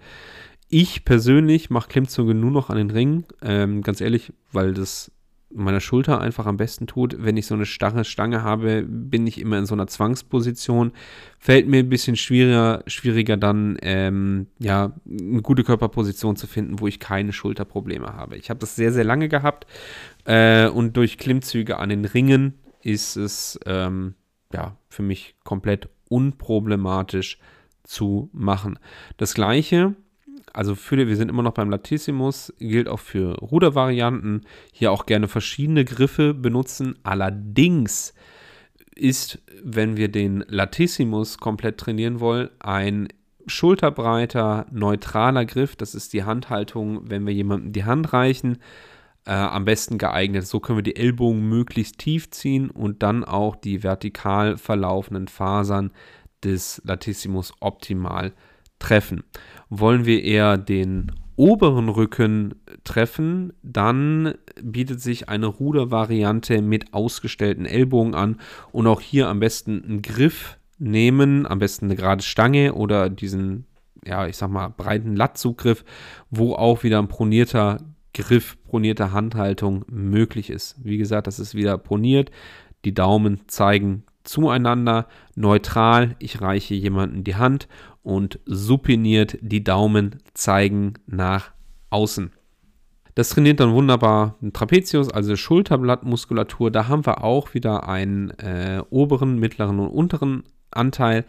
Ich persönlich mache Klimmzüge nur noch an den Ringen, ähm, ganz ehrlich, weil das meiner Schulter einfach am besten tut. Wenn ich so eine starre Stange habe, bin ich immer in so einer Zwangsposition. Fällt mir ein bisschen schwieriger, schwieriger dann, ähm, ja, eine gute Körperposition zu finden, wo ich keine Schulterprobleme habe. Ich habe das sehr, sehr lange gehabt äh, und durch Klimmzüge an den Ringen ist es, ähm, ja, für mich komplett unproblematisch zu machen. Das gleiche also für, wir sind immer noch beim Latissimus, gilt auch für Rudervarianten. Hier auch gerne verschiedene Griffe benutzen. Allerdings ist, wenn wir den Latissimus komplett trainieren wollen, ein schulterbreiter, neutraler Griff. Das ist die Handhaltung, wenn wir jemandem die Hand reichen. Äh, am besten geeignet. So können wir die Ellbogen möglichst tief ziehen und dann auch die vertikal verlaufenden Fasern des Latissimus optimal treffen. Wollen wir eher den oberen Rücken treffen, dann bietet sich eine Rudervariante mit ausgestellten Ellbogen an und auch hier am besten einen Griff nehmen, am besten eine gerade Stange oder diesen, ja, ich sag mal, breiten Lattzugriff, wo auch wieder ein pronierter Griff, pronierte Handhaltung möglich ist. Wie gesagt, das ist wieder proniert. Die Daumen zeigen zueinander, neutral. Ich reiche jemanden die Hand und supiniert. Die Daumen zeigen nach außen. Das trainiert dann wunderbar den Trapezius, also Schulterblattmuskulatur. Da haben wir auch wieder einen äh, oberen, mittleren und unteren Anteil.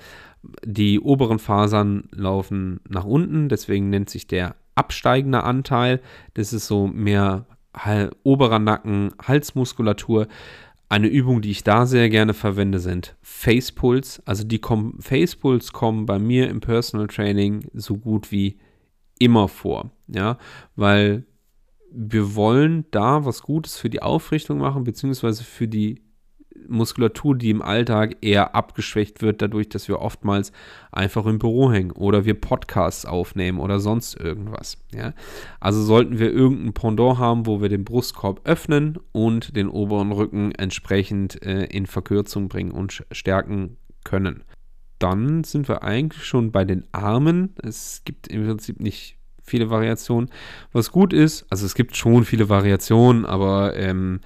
Die oberen Fasern laufen nach unten, deswegen nennt sich der absteigende Anteil. Das ist so mehr oberer Nacken, Halsmuskulatur. Eine Übung, die ich da sehr gerne verwende, sind Face Pulls. Also die kommen, Face Pulls kommen bei mir im Personal Training so gut wie immer vor. Ja, weil wir wollen da was Gutes für die Aufrichtung machen, beziehungsweise für die Muskulatur, die im Alltag eher abgeschwächt wird, dadurch, dass wir oftmals einfach im Büro hängen oder wir Podcasts aufnehmen oder sonst irgendwas. Ja? Also sollten wir irgendein Pendant haben, wo wir den Brustkorb öffnen und den oberen Rücken entsprechend äh, in Verkürzung bringen und stärken können. Dann sind wir eigentlich schon bei den Armen. Es gibt im Prinzip nicht viele Variationen. Was gut ist, also es gibt schon viele Variationen, aber ähm,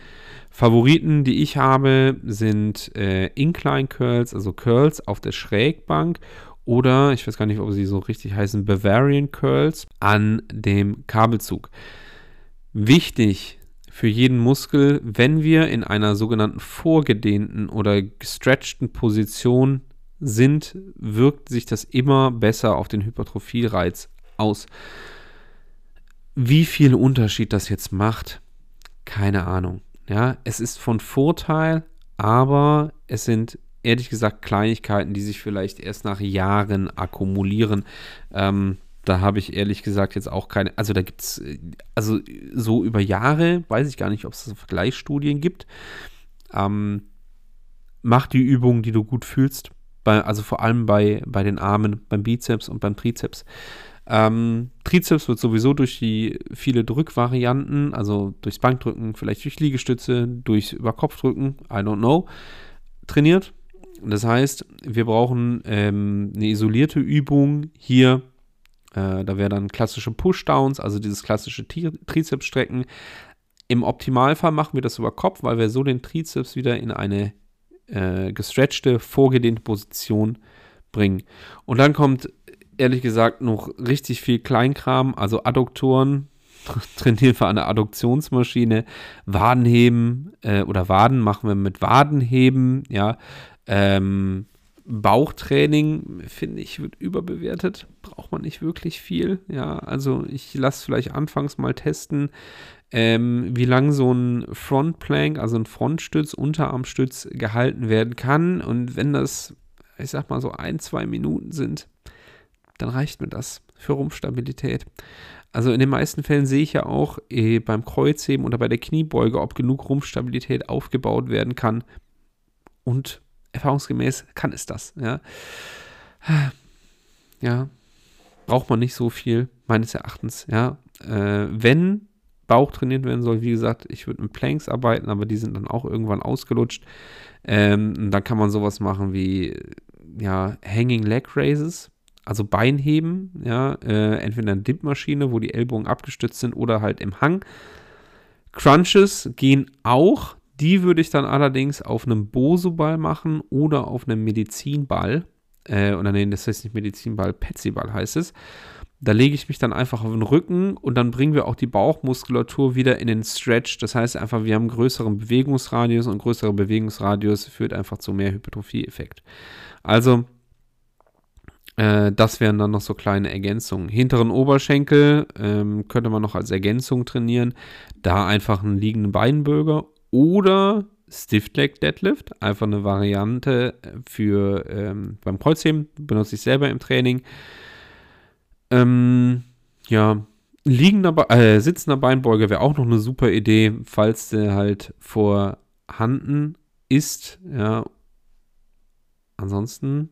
Favoriten, die ich habe, sind äh, Incline Curls, also Curls auf der Schrägbank oder, ich weiß gar nicht, ob sie so richtig heißen, Bavarian Curls an dem Kabelzug. Wichtig für jeden Muskel, wenn wir in einer sogenannten vorgedehnten oder gestretchten Position sind, wirkt sich das immer besser auf den Hypertrophie-Reiz aus. Wie viel Unterschied das jetzt macht, keine Ahnung. Ja, es ist von Vorteil, aber es sind ehrlich gesagt Kleinigkeiten, die sich vielleicht erst nach Jahren akkumulieren. Ähm, da habe ich ehrlich gesagt jetzt auch keine, also da gibt es, also so über Jahre, weiß ich gar nicht, ob es Vergleichsstudien gibt. Ähm, mach die Übungen, die du gut fühlst. Bei, also vor allem bei, bei den Armen, beim Bizeps und beim Trizeps. Ähm, Trizeps wird sowieso durch die viele Drückvarianten, also durchs Bankdrücken, vielleicht durch Liegestütze, durch Überkopfdrücken, I don't know, trainiert. Das heißt, wir brauchen ähm, eine isolierte Übung hier. Äh, da wäre dann klassische Pushdowns, also dieses klassische Trizepsstrecken. Im Optimalfall machen wir das über Kopf, weil wir so den Trizeps wieder in eine äh, gestretchte, vorgedehnte Position bringen. Und dann kommt ehrlich gesagt noch richtig viel Kleinkram, also Adduktoren. [LAUGHS] Trainieren wir an der Adduktionsmaschine. Wadenheben äh, oder Waden machen wir mit Wadenheben, ja. Ähm, Bauchtraining, finde ich, wird überbewertet. Braucht man nicht wirklich viel. Ja, also ich lasse vielleicht anfangs mal testen, ähm, wie lang so ein Frontplank, also ein Frontstütz, Unterarmstütz gehalten werden kann. Und wenn das, ich sag mal so ein, zwei Minuten sind, dann reicht mir das für Rumpfstabilität. Also in den meisten Fällen sehe ich ja auch eh, beim Kreuzheben oder bei der Kniebeuge, ob genug Rumpfstabilität aufgebaut werden kann. Und erfahrungsgemäß kann es das. Ja, ja. braucht man nicht so viel, meines Erachtens. Ja, äh, wenn Bauch trainiert werden soll, wie gesagt, ich würde mit Planks arbeiten, aber die sind dann auch irgendwann ausgelutscht. Ähm, dann kann man sowas machen wie ja, Hanging Leg Raises also Beinheben, ja, äh, entweder eine Dip-Maschine, wo die Ellbogen abgestützt sind oder halt im Hang. Crunches gehen auch, die würde ich dann allerdings auf einem Bosu-Ball machen oder auf einem Medizinball. Äh, oder nein, das heißt nicht Medizinball, Petsyball heißt es. Da lege ich mich dann einfach auf den Rücken und dann bringen wir auch die Bauchmuskulatur wieder in den Stretch. Das heißt einfach, wir haben einen größeren Bewegungsradius und größerer Bewegungsradius führt einfach zu mehr Hypertrophie-Effekt. Also äh, das wären dann noch so kleine Ergänzungen. Hinteren Oberschenkel ähm, könnte man noch als Ergänzung trainieren. Da einfach einen liegenden Beinbürger oder Stiff Leg Deadlift. Einfach eine Variante für ähm, beim Kreuzheben. Benutze ich selber im Training. Ähm, ja, liegender, äh, sitzender Beinbeuger wäre auch noch eine super Idee, falls der halt vorhanden ist. Ja. Ansonsten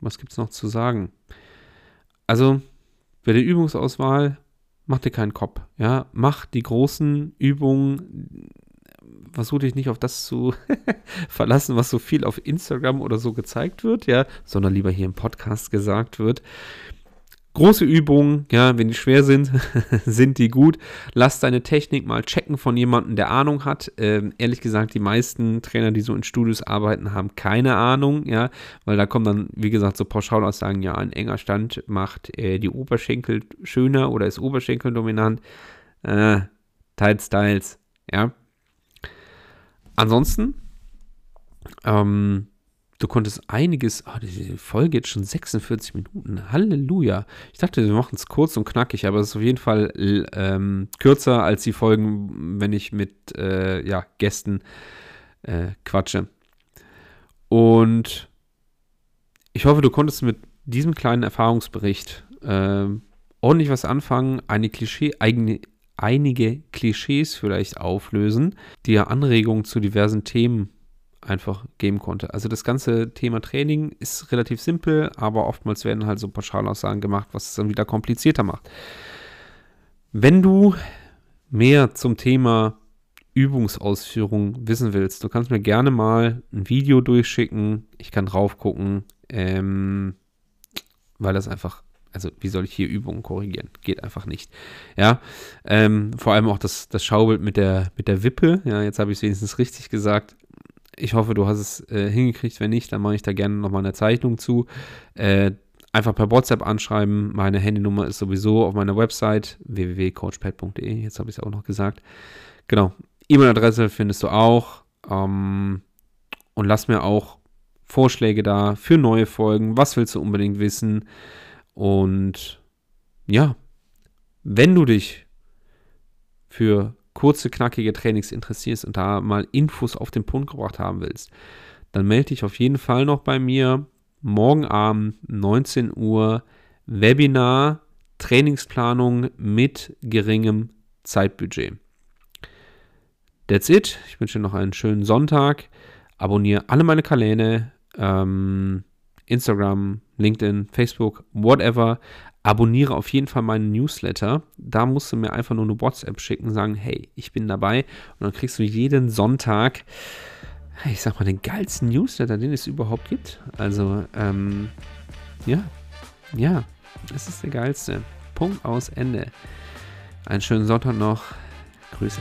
was gibt es noch zu sagen? Also, bei der Übungsauswahl, mach dir keinen Kopf. Ja, mach die großen Übungen. Versuch dich nicht auf das zu [LAUGHS] verlassen, was so viel auf Instagram oder so gezeigt wird, ja, sondern lieber hier im Podcast gesagt wird. Große Übungen, ja, wenn die schwer sind, [LAUGHS] sind die gut. Lass deine Technik mal checken von jemandem, der Ahnung hat. Ähm, ehrlich gesagt, die meisten Trainer, die so in Studios arbeiten, haben keine Ahnung, ja, weil da kommen dann, wie gesagt, so Pauschalaussagen, ja, ein enger Stand macht äh, die Oberschenkel schöner oder ist Oberschenkel dominant. Äh, teils, teils, ja. Ansonsten, ähm, Du konntest einiges. Oh, die Folge jetzt schon 46 Minuten. Halleluja. Ich dachte, wir machen es kurz und knackig, aber es ist auf jeden Fall ähm, kürzer als die Folgen, wenn ich mit äh, ja, Gästen äh, quatsche. Und ich hoffe, du konntest mit diesem kleinen Erfahrungsbericht äh, ordentlich was anfangen, eine Klischee, eigene, einige Klischees vielleicht auflösen, die ja Anregungen zu diversen Themen einfach geben konnte. Also das ganze Thema Training ist relativ simpel, aber oftmals werden halt so Pauschalaussagen gemacht, was es dann wieder komplizierter macht. Wenn du mehr zum Thema Übungsausführung wissen willst, du kannst mir gerne mal ein Video durchschicken. Ich kann drauf gucken, ähm, weil das einfach, also wie soll ich hier Übungen korrigieren? Geht einfach nicht. Ja, ähm, vor allem auch das, das Schaubild mit der, mit der Wippe. Ja, jetzt habe ich es wenigstens richtig gesagt. Ich hoffe, du hast es äh, hingekriegt. Wenn nicht, dann mache ich da gerne nochmal eine Zeichnung zu. Äh, einfach per WhatsApp anschreiben. Meine Handynummer ist sowieso auf meiner Website www.coachpad.de. Jetzt habe ich es auch noch gesagt. Genau. E-Mail-Adresse findest du auch. Ähm, und lass mir auch Vorschläge da für neue Folgen. Was willst du unbedingt wissen? Und ja, wenn du dich für kurze, knackige Trainings interessierst und da mal Infos auf den Punkt gebracht haben willst, dann melde dich auf jeden Fall noch bei mir. Morgen Abend, 19 Uhr, Webinar, Trainingsplanung mit geringem Zeitbudget. That's it. Ich wünsche dir noch einen schönen Sonntag. Abonniere alle meine Kanäle. Ähm, Instagram, LinkedIn, Facebook, whatever abonniere auf jeden Fall meinen Newsletter. Da musst du mir einfach nur eine WhatsApp schicken, sagen, hey, ich bin dabei. Und dann kriegst du jeden Sonntag, ich sag mal, den geilsten Newsletter, den es überhaupt gibt. Also, ähm, ja, ja, das ist der geilste. Punkt aus Ende. Einen schönen Sonntag noch. Grüße.